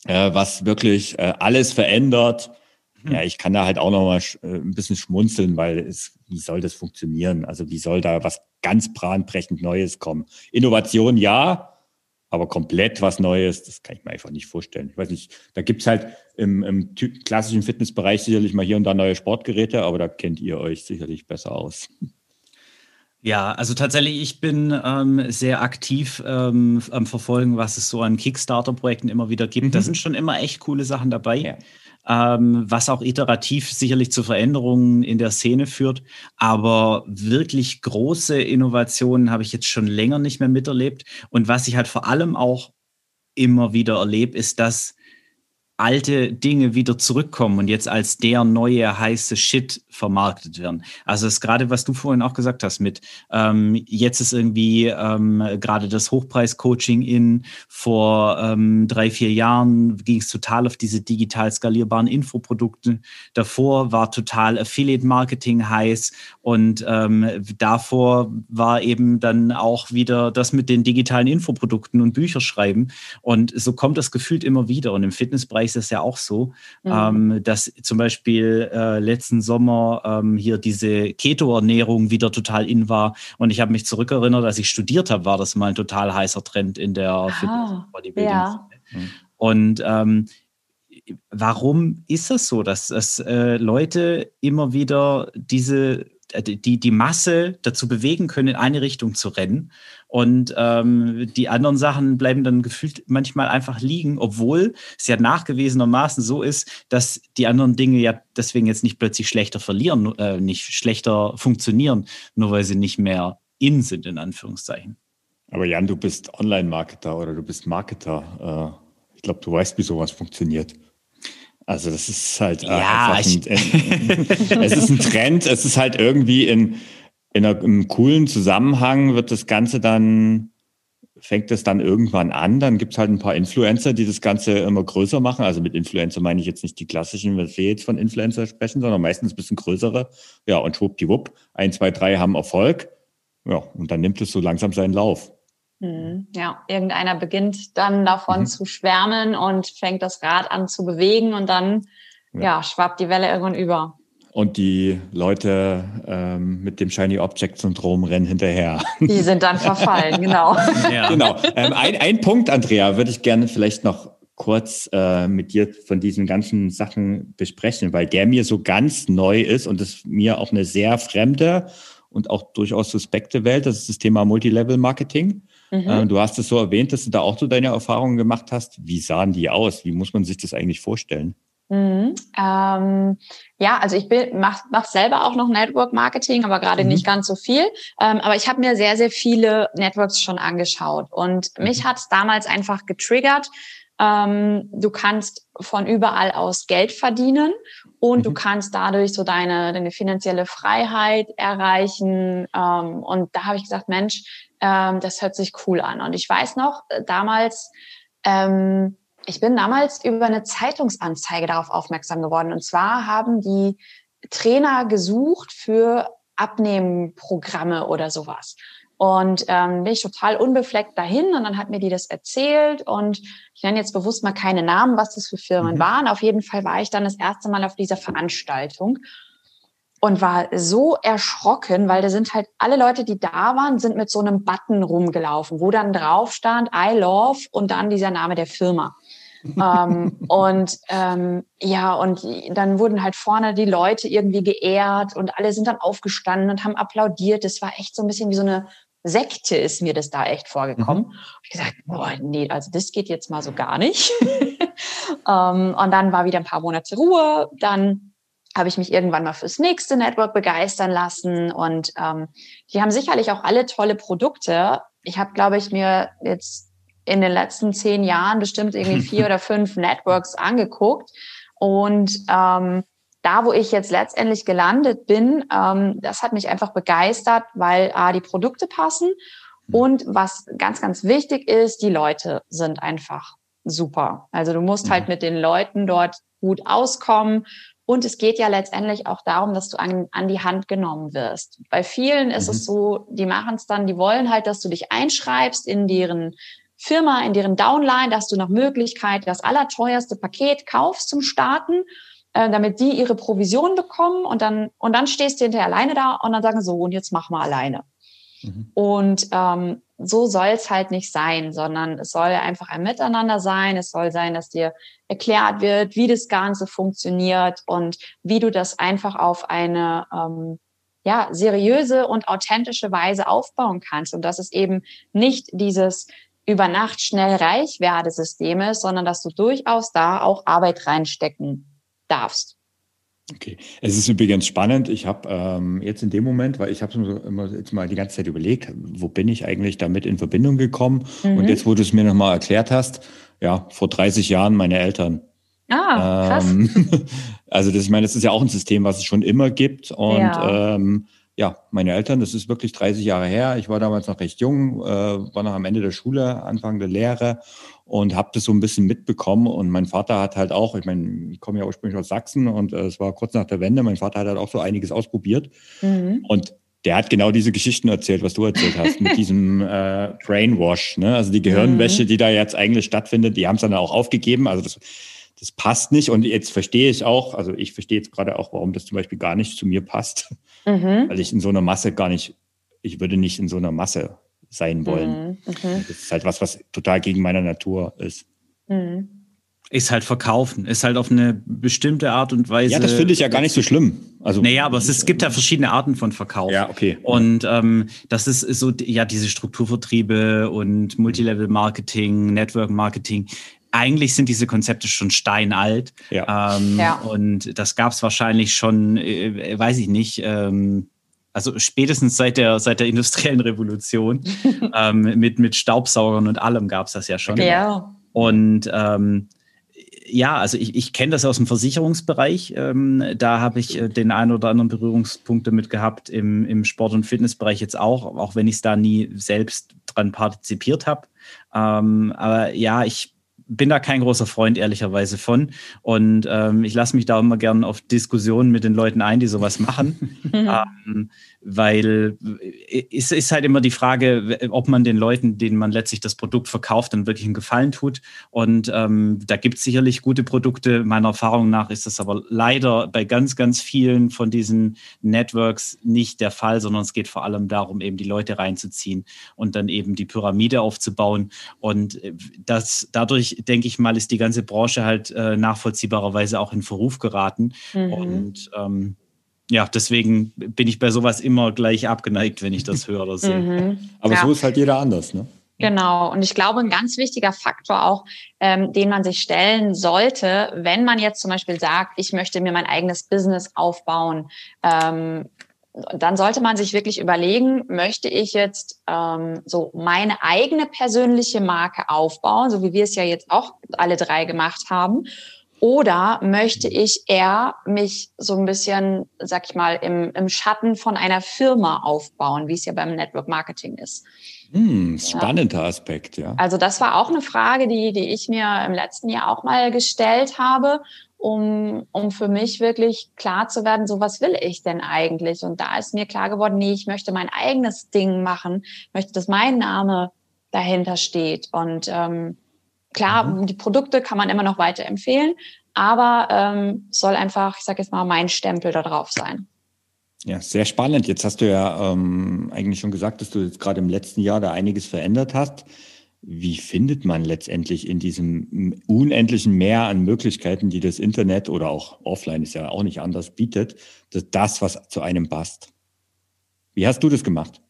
äh, was wirklich äh, alles verändert. Hm. Ja, ich kann da halt auch noch mal äh, ein bisschen schmunzeln, weil es, wie soll das funktionieren? Also wie soll da was ganz bahnbrechend Neues kommen? Innovation ja, aber komplett was Neues, das kann ich mir einfach nicht vorstellen. Ich weiß nicht, da gibt's halt im, im klassischen Fitnessbereich sicherlich mal hier und da neue Sportgeräte, aber da kennt ihr euch sicherlich besser aus. Ja, also tatsächlich, ich bin ähm, sehr aktiv ähm, am Verfolgen, was es so an Kickstarter-Projekten immer wieder gibt. Mhm. Da sind schon immer echt coole Sachen dabei, ja. ähm, was auch iterativ sicherlich zu Veränderungen in der Szene führt. Aber wirklich große Innovationen habe ich jetzt schon länger nicht mehr miterlebt. Und was ich halt vor allem auch immer wieder erlebe, ist, dass alte Dinge wieder zurückkommen und jetzt als der neue heiße Shit vermarktet werden. Also das ist gerade, was du vorhin auch gesagt hast mit, ähm, jetzt ist irgendwie ähm, gerade das Hochpreis-Coaching in, vor ähm, drei, vier Jahren ging es total auf diese digital skalierbaren Infoprodukte. Davor war total Affiliate-Marketing heiß und ähm, davor war eben dann auch wieder das mit den digitalen Infoprodukten und Bücherschreiben und so kommt das gefühlt immer wieder und im Fitnessbereich ist es ja auch so, mhm. ähm, dass zum Beispiel äh, letzten Sommer ähm, hier diese Keto-Ernährung wieder total in war. Und ich habe mich zurückerinnert, als ich studiert habe, war das mal ein total heißer Trend in der ah, Fitness-Bodybuilding. Ja. Mhm. Und ähm, warum ist das so, dass, dass äh, Leute immer wieder diese die, die Masse dazu bewegen können, in eine Richtung zu rennen. Und ähm, die anderen Sachen bleiben dann gefühlt manchmal einfach liegen, obwohl es ja nachgewiesenermaßen so ist, dass die anderen Dinge ja deswegen jetzt nicht plötzlich schlechter verlieren, äh, nicht schlechter funktionieren, nur weil sie nicht mehr in sind, in Anführungszeichen. Aber Jan, du bist Online-Marketer oder du bist Marketer. Äh, ich glaube, du weißt, wie sowas funktioniert. Also das ist halt ja, einfach ein, ein, es ist ein Trend, es ist halt irgendwie in, in einem coolen Zusammenhang wird das Ganze dann, fängt es dann irgendwann an, dann gibt es halt ein paar Influencer, die das Ganze immer größer machen. Also mit Influencer meine ich jetzt nicht die klassischen, was wir jetzt von Influencer sprechen, sondern meistens ein bisschen größere. Ja, und schwuppdiwupp, ein, zwei, drei haben Erfolg. Ja, und dann nimmt es so langsam seinen Lauf. Mhm. Ja, irgendeiner beginnt dann davon mhm. zu schwärmen und fängt das Rad an zu bewegen und dann ja. ja schwappt die Welle irgendwann über. Und die Leute ähm, mit dem Shiny Object Syndrom rennen hinterher. Die sind dann verfallen, genau. Ja. Genau. Ähm, ein, ein Punkt, Andrea, würde ich gerne vielleicht noch kurz äh, mit dir von diesen ganzen Sachen besprechen, weil der mir so ganz neu ist und es mir auch eine sehr fremde und auch durchaus suspekte Welt. Das ist das Thema Multilevel Marketing. Mhm. Ähm, du hast es so erwähnt, dass du da auch so deine Erfahrungen gemacht hast. Wie sahen die aus? Wie muss man sich das eigentlich vorstellen? Mhm. Ähm, ja, also ich mache mach selber auch noch Network Marketing, aber gerade mhm. nicht ganz so viel. Ähm, aber ich habe mir sehr, sehr viele Networks schon angeschaut und mhm. mich hat es damals einfach getriggert. Ähm, du kannst von überall aus Geld verdienen und mhm. du kannst dadurch so deine, deine finanzielle Freiheit erreichen. Ähm, und da habe ich gesagt, Mensch, ähm, das hört sich cool an. Und ich weiß noch, äh, damals, ähm, ich bin damals über eine Zeitungsanzeige darauf aufmerksam geworden. Und zwar haben die Trainer gesucht für Abnehmenprogramme oder sowas. Und ähm, bin ich total unbefleckt dahin und dann hat mir die das erzählt und ich nenne jetzt bewusst mal keine Namen, was das für Firmen mhm. waren. Auf jeden Fall war ich dann das erste Mal auf dieser Veranstaltung und war so erschrocken, weil da sind halt alle Leute, die da waren, sind mit so einem Button rumgelaufen, wo dann drauf stand I love und dann dieser Name der Firma. ähm, und ähm, ja, und dann wurden halt vorne die Leute irgendwie geehrt und alle sind dann aufgestanden und haben applaudiert. Das war echt so ein bisschen wie so eine Sekte ist mir das da echt vorgekommen. Mhm. Ich gesagt, boah, nee, also das geht jetzt mal so gar nicht. ähm, und dann war wieder ein paar Monate Ruhe. Dann habe ich mich irgendwann mal fürs nächste Network begeistern lassen. Und ähm, die haben sicherlich auch alle tolle Produkte. Ich habe, glaube ich, mir jetzt in den letzten zehn Jahren bestimmt irgendwie vier oder fünf Networks angeguckt. Und ähm, da, wo ich jetzt letztendlich gelandet bin, ähm, das hat mich einfach begeistert, weil A, die Produkte passen und was ganz, ganz wichtig ist, die Leute sind einfach super. Also du musst halt mit den Leuten dort gut auskommen und es geht ja letztendlich auch darum, dass du an, an die Hand genommen wirst. Bei vielen ist mhm. es so, die machen es dann, die wollen halt, dass du dich einschreibst in deren Firma, in deren Downline, dass du nach Möglichkeit das allerteuerste Paket kaufst zum Starten, äh, damit die ihre Provision bekommen und dann, und dann stehst du hinterher alleine da und dann sagen so, und jetzt mach mal alleine. Mhm. Und ähm, so soll es halt nicht sein, sondern es soll einfach ein Miteinander sein. Es soll sein, dass dir erklärt wird, wie das Ganze funktioniert und wie du das einfach auf eine ähm, ja, seriöse und authentische Weise aufbauen kannst. Und dass es eben nicht dieses über Nacht schnell reich werde System ist, sondern dass du durchaus da auch Arbeit reinstecken darfst. Okay, es ist übrigens spannend. Ich habe ähm, jetzt in dem Moment, weil ich habe immer jetzt mal die ganze Zeit überlegt, wo bin ich eigentlich damit in Verbindung gekommen? Mhm. Und jetzt, wo du es mir nochmal erklärt hast, ja, vor 30 Jahren meine Eltern. Ah, krass. Ähm, also das, ich meine, das ist ja auch ein System, was es schon immer gibt. Und ja. Ähm, ja, meine Eltern, das ist wirklich 30 Jahre her. Ich war damals noch recht jung, äh, war noch am Ende der Schule, Anfang der Lehre und habe das so ein bisschen mitbekommen. Und mein Vater hat halt auch, ich meine, ich komme ja ursprünglich aus Sachsen und äh, es war kurz nach der Wende. Mein Vater hat halt auch so einiges ausprobiert. Mhm. Und der hat genau diese Geschichten erzählt, was du erzählt hast, mit diesem äh, Brainwash. Ne? Also die Gehirnwäsche, mhm. die da jetzt eigentlich stattfindet, die haben es dann auch aufgegeben. Also das, das passt nicht. Und jetzt verstehe ich auch, also ich verstehe jetzt gerade auch, warum das zum Beispiel gar nicht zu mir passt mhm. weil ich in so einer Masse gar nicht, ich würde nicht in so einer Masse sein wollen. Mhm. mhm. Das ist halt was, was total gegen meine Natur ist. Mhm. ist halt verkaufen, ist halt auf eine bestimmte Art und Weise. Ja, das finde ich ja gar nicht so schlimm. Also, naja, aber es, es gibt ja verschiedene Arten von Verkauf. Ja, okay. Und ähm, das ist so, ja, diese Strukturvertriebe und Multilevel-Marketing, Network-Marketing. Eigentlich sind diese Konzepte schon steinalt. Ja. Ähm, Ja. Und das gab es wahrscheinlich schon, äh, weiß ich nicht, ähm, also spätestens seit der, seit der industriellen Revolution ähm, mit, mit Staubsaugern und allem gab es das ja schon. Ja. Und ähm, ja, also ich, ich kenne das aus dem Versicherungsbereich. Ähm, da habe ich äh, den einen oder anderen Berührungspunkt damit gehabt, im, im Sport- und Fitnessbereich jetzt auch, auch wenn ich es da nie selbst dran partizipiert habe. Ähm, aber ja, ich bin da kein großer Freund, ehrlicherweise von. Und ähm, ich lasse mich da immer gern auf Diskussionen mit den Leuten ein, die sowas machen. ähm, weil äh, es ist halt immer die Frage, ob man den Leuten, denen man letztlich das Produkt verkauft, dann wirklich einen Gefallen tut. Und ähm, da gibt es sicherlich gute Produkte. Meiner Erfahrung nach ist das aber leider bei ganz, ganz vielen von diesen Networks nicht der Fall, sondern es geht vor allem darum, eben die Leute reinzuziehen und dann eben die Pyramide aufzubauen. Und äh, das dadurch, denke ich mal, ist die ganze Branche halt äh, nachvollziehbarerweise auch in Verruf geraten. Mhm. Und ähm, ja, deswegen bin ich bei sowas immer gleich abgeneigt, wenn ich das höre oder sehe. Mhm. Aber Ja. so ist halt jeder anders, ne? Genau. Und ich glaube, ein ganz wichtiger Faktor auch, ähm, den man sich stellen sollte, wenn man jetzt zum Beispiel sagt, ich möchte mir mein eigenes Business aufbauen, ähm, dann sollte man sich wirklich überlegen, möchte ich jetzt ähm, so meine eigene persönliche Marke aufbauen, so wie wir es ja jetzt auch alle drei gemacht haben, oder möchte ich eher mich so ein bisschen, sag ich mal, im, im Schatten von einer Firma aufbauen, wie es ja beim Network Marketing ist. Hm, spannender Aspekt, ja. Also das war auch eine Frage, die, die ich mir im letzten Jahr auch mal gestellt habe, um, um für mich wirklich klar zu werden, so was will ich denn eigentlich? Und da ist mir klar geworden, nee, ich möchte mein eigenes Ding machen, möchte, dass mein Name dahinter steht. Und ähm, klar, die Produkte kann man immer noch weiterempfehlen, aber ähm, soll einfach, ich sage jetzt mal, mein Stempel da drauf sein. Ja, sehr spannend. Jetzt hast du ja ähm, eigentlich schon gesagt, dass du jetzt gerade im letzten Jahr da einiges verändert hast. Wie findet man letztendlich in diesem unendlichen Meer an Möglichkeiten, die das Internet oder auch offline ist ja auch nicht anders bietet, das was zu einem passt? Wie hast du das gemacht?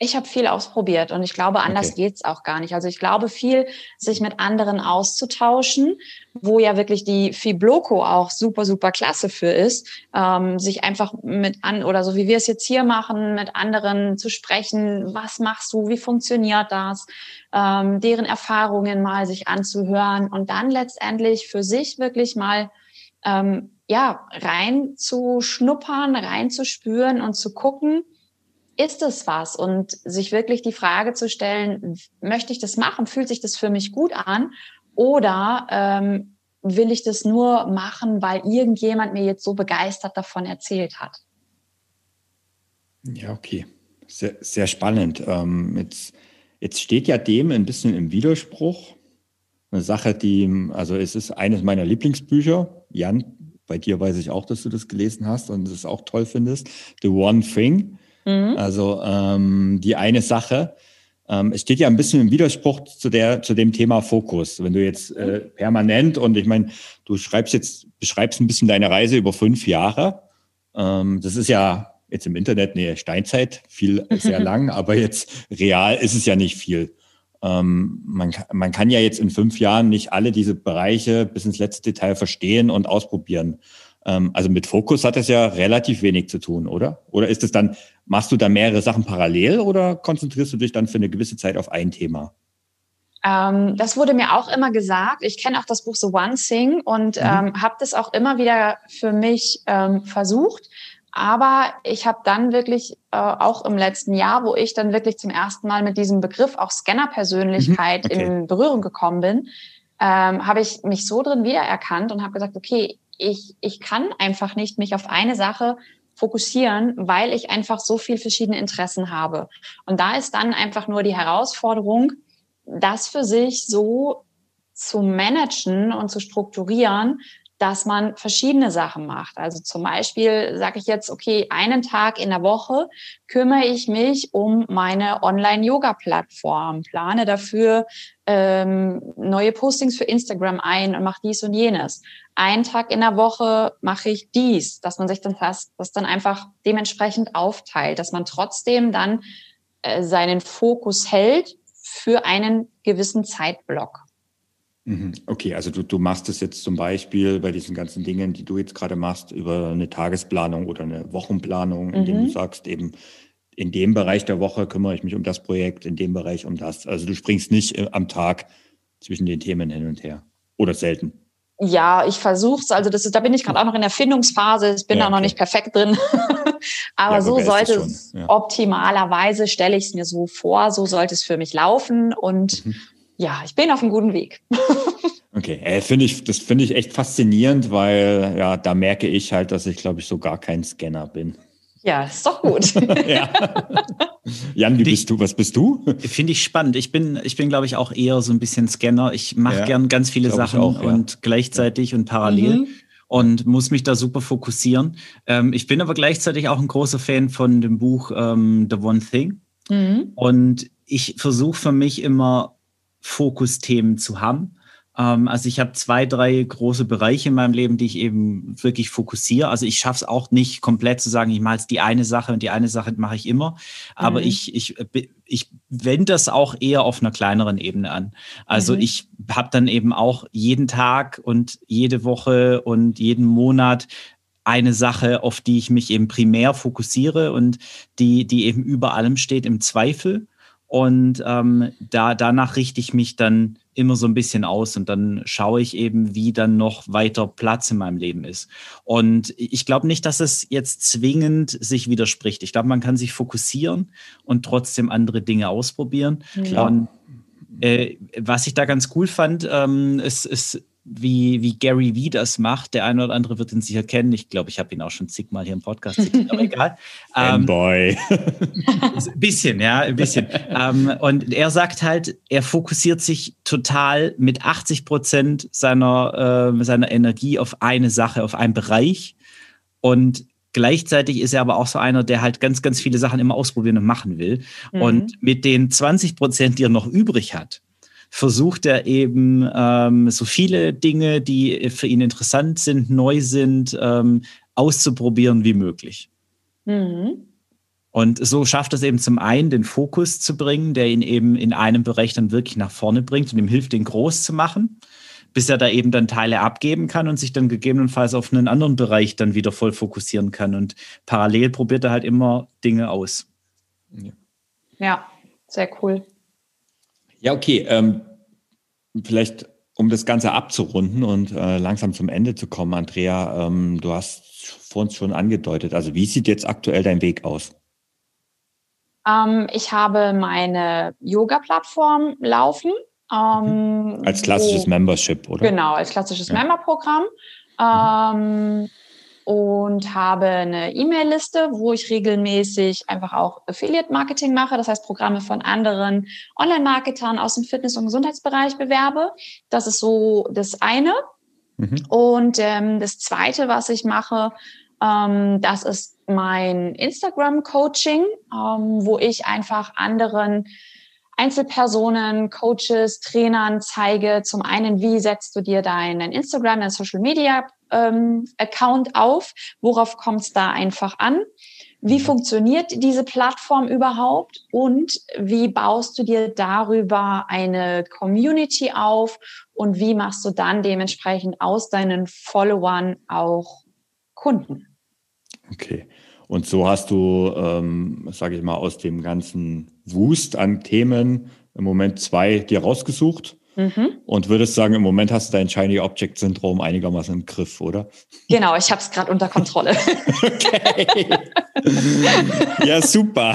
Ich habe viel ausprobiert und ich glaube, anders Okay. geht's auch gar nicht. Also ich glaube, viel sich mit anderen auszutauschen, wo ja wirklich die Fibloco auch super, super klasse für ist, ähm, sich einfach mit an oder so wie wir es jetzt hier machen, mit anderen zu sprechen, was machst du, wie funktioniert das, ähm, deren Erfahrungen mal sich anzuhören und dann letztendlich für sich wirklich mal ähm, ja rein zu schnuppern, rein zu spüren und zu gucken, ist es was? Und sich wirklich die Frage zu stellen, möchte ich das machen? Fühlt sich das für mich gut an? Oder ähm, will ich das nur machen, weil irgendjemand mir jetzt so begeistert davon erzählt hat? Ja, okay. Sehr, sehr spannend. Ähm, jetzt, jetzt steht ja dem ein bisschen im Widerspruch. Eine Sache, die, also es ist eines meiner Lieblingsbücher. Jan, bei dir weiß ich auch, dass du das gelesen hast und es auch toll findest. The One Thing. Mhm. Also ähm, die eine Sache. Ähm, es steht ja ein bisschen im Widerspruch zu, der, zu dem Thema Fokus. Wenn du jetzt äh, permanent und ich meine, du schreibst jetzt, beschreibst ein bisschen deine Reise über fünf Jahre. Ähm, das ist ja jetzt im Internet eine Steinzeit, viel sehr lang, aber jetzt real ist es ja nicht viel. Ähm, man, man kann ja jetzt in fünf Jahren nicht alle diese Bereiche bis ins letzte Detail verstehen und ausprobieren. Ähm, also mit Fokus hat das ja relativ wenig zu tun, oder? Oder ist es dann, machst du da mehrere Sachen parallel oder konzentrierst du dich dann für eine gewisse Zeit auf ein Thema? Ähm, das wurde mir auch immer gesagt. Ich kenne auch das Buch The One Thing und Mhm. ähm, habe das auch immer wieder für mich ähm, versucht. Aber ich habe dann wirklich äh, auch im letzten Jahr, wo ich dann wirklich zum ersten Mal mit diesem Begriff auch Scanner-Persönlichkeit Mhm, okay. in Berührung gekommen bin, ähm, habe ich mich so drin wiedererkannt und habe gesagt, okay, ich, ich kann einfach nicht mich auf eine Sache fokussieren, weil ich einfach so viel verschiedene Interessen habe. Und da ist dann einfach nur die Herausforderung, das für sich so zu managen und zu strukturieren, dass man verschiedene Sachen macht. Also zum Beispiel sage ich jetzt, okay, einen Tag in der Woche kümmere ich mich um meine Online-Yoga-Plattform, plane dafür ähm, neue Postings für Instagram ein und mache dies und jenes. Einen Tag in der Woche mache ich dies, dass man sich dann fast, das dann einfach dementsprechend aufteilt, dass man trotzdem dann äh, seinen Fokus hält für einen gewissen Zeitblock. Mhm. Okay, also du, du machst es jetzt zum Beispiel bei diesen ganzen Dingen, die du jetzt gerade machst, über eine Tagesplanung oder eine Wochenplanung, indem mhm. du sagst, eben in dem Bereich der Woche kümmere ich mich um das Projekt, in dem Bereich um das. Also du springst nicht äh, am Tag zwischen den Themen hin und her oder selten. Ja, ich versuche es. Also das ist, da bin ich gerade auch noch in der Findungsphase. Ich bin ja, da noch nicht perfekt drin. Aber ja, so sollte es ja. optimalerweise, stelle ich es mir so vor, so sollte es für mich laufen. Und mhm ja, ich bin auf einem guten Weg. okay, äh, finde ich, das finde ich echt faszinierend, weil ja, da merke ich halt, dass ich, glaube ich, so gar kein Scanner bin. Ja, ist doch gut. ja. Jan, wie bist du? Was bist du? Finde ich spannend. Ich bin, ich bin, glaube ich, auch eher so ein bisschen Scanner. Ich mache ja, gern ganz viele Sachen auch, ja. und gleichzeitig und parallel. Mhm. Und muss mich da super fokussieren. Ähm, ich bin aber gleichzeitig auch ein großer Fan von dem Buch ähm, The One Thing. Mhm. Und ich versuche für mich immer Fokusthemen zu haben. Ähm, also ich habe zwei, drei große Bereiche in meinem Leben, die ich eben wirklich fokussiere. Also ich schaffe es auch nicht komplett zu sagen, ich mache jetzt die eine Sache und die eine Sache mache ich immer. Aber mhm. ich, ich, ich wende das auch eher auf einer kleineren Ebene an. Also mhm. ich habe dann eben auch jeden Tag und jede Woche und jeden Monat eine Sache, auf die ich mich eben primär fokussiere und die, die eben über allem steht im Zweifel. Und ähm, da, danach richte ich mich dann immer so ein bisschen aus und dann schaue ich eben, wie dann noch weiter Platz in meinem Leben ist. Und ich glaube nicht, dass es jetzt zwingend sich widerspricht. Ich glaube, man kann sich fokussieren und trotzdem andere Dinge ausprobieren. Klar. Und äh, was ich da ganz cool fand, ähm, ist, ist wie, wie Gary Vee das macht. Der eine oder andere wird ihn sicher kennen. Ich glaube, ich habe ihn auch schon zigmal hier im Podcast zitiert, aber egal. Ähm, Boy. ein bisschen, ja, ein bisschen. ähm, und er sagt halt, er fokussiert sich total mit 80 Prozent seiner, äh, seiner Energie auf eine Sache, auf einen Bereich. Und Gleichzeitig ist er aber auch so einer, der halt ganz, ganz viele Sachen immer ausprobieren und machen will. Mhm. Und mit den 20 Prozent, die er noch übrig hat, versucht er eben ähm, so viele Dinge, die für ihn interessant sind, neu sind, ähm, auszuprobieren wie möglich. Mhm. Und so schafft es eben zum einen, den Fokus zu bringen, der ihn eben in einem Bereich dann wirklich nach vorne bringt und ihm hilft, den groß zu machen, bis er da eben dann Teile abgeben kann und sich dann gegebenenfalls auf einen anderen Bereich dann wieder voll fokussieren kann. Und parallel probiert er halt immer Dinge aus. Ja, ja sehr cool. Ja, okay. Ähm, vielleicht, um das Ganze abzurunden und äh, langsam zum Ende zu kommen, Andrea, ähm, du hast vor uns schon angedeutet. Also wie sieht jetzt aktuell dein Weg aus? Ähm, ich habe meine Yoga-Plattform laufen. Ähm, als klassisches wo, Membership, oder? Genau, als klassisches ja. Member-Programm. Ähm, und habe eine E-Mail-Liste, wo ich regelmäßig einfach auch Affiliate-Marketing mache, das heißt Programme von anderen Online-Marketern aus dem Fitness- und Gesundheitsbereich bewerbe. Das ist so das eine. Mhm. Und ähm, das zweite, was ich mache, ähm, das ist mein Instagram-Coaching, ähm, wo ich einfach anderen Einzelpersonen, Coaches, Trainern zeige, zum einen, wie setzt du dir deinen Instagram, dein Social Media ähm, Account auf? Worauf kommt es da einfach an? Wie funktioniert diese Plattform überhaupt und wie baust du dir darüber eine Community auf und wie machst du dann dementsprechend aus deinen Followern auch Kunden? Okay. Und so hast du, ähm, sage ich mal, aus dem ganzen Wust an Themen im Moment zwei dir rausgesucht. Mhm. Und würdest sagen, im Moment hast du dein Shiny Object Syndrom einigermaßen im Griff, oder? Genau, ich habe es gerade unter Kontrolle. okay. ja, super.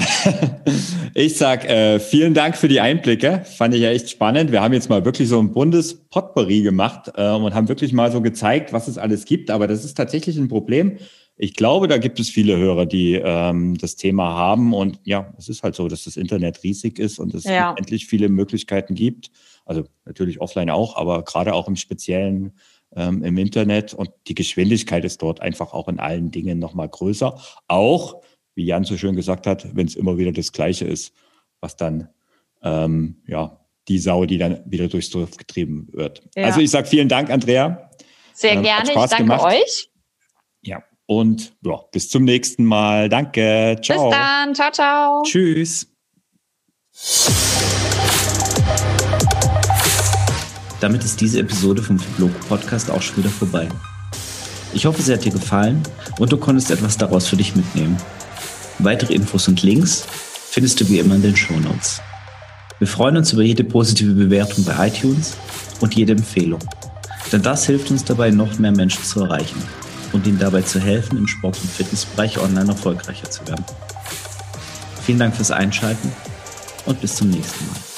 Ich sag äh, vielen Dank für die Einblicke. Fand ich ja echt spannend. Wir haben jetzt mal wirklich so ein buntes Potpourri gemacht äh, und haben wirklich mal so gezeigt, was es alles gibt. Aber das ist tatsächlich ein Problem ich glaube, da gibt es viele Hörer, die ähm, das Thema haben. Und ja, es ist halt so, dass das Internet riesig ist und es ja. endlich viele Möglichkeiten gibt. Also natürlich offline auch, aber gerade auch im Speziellen ähm, im Internet und die Geschwindigkeit ist dort einfach auch in allen Dingen nochmal größer. Auch, wie Jan so schön gesagt hat, wenn es immer wieder das Gleiche ist, was dann, ähm, ja, die Sau, die dann wieder durchs Dorf getrieben wird. Ja. Also ich sage vielen Dank, Andrea. Sehr ähm, gerne, ich danke gemacht. euch. Ja, und ja, bis zum nächsten Mal. Danke. Ciao. Bis dann. Ciao, ciao. Tschüss. Damit ist diese Episode vom Blog Podcast auch schon wieder vorbei. Ich hoffe, sie hat dir gefallen und du konntest etwas daraus für dich mitnehmen. Weitere Infos und Links findest du wie immer in den Show Notes. Wir freuen uns über jede positive Bewertung bei iTunes und jede Empfehlung. Denn das hilft uns dabei, noch mehr Menschen zu erreichen und ihnen dabei zu helfen, im Sport- und Fitnessbereich online erfolgreicher zu werden. Vielen Dank fürs Einschalten und bis zum nächsten Mal.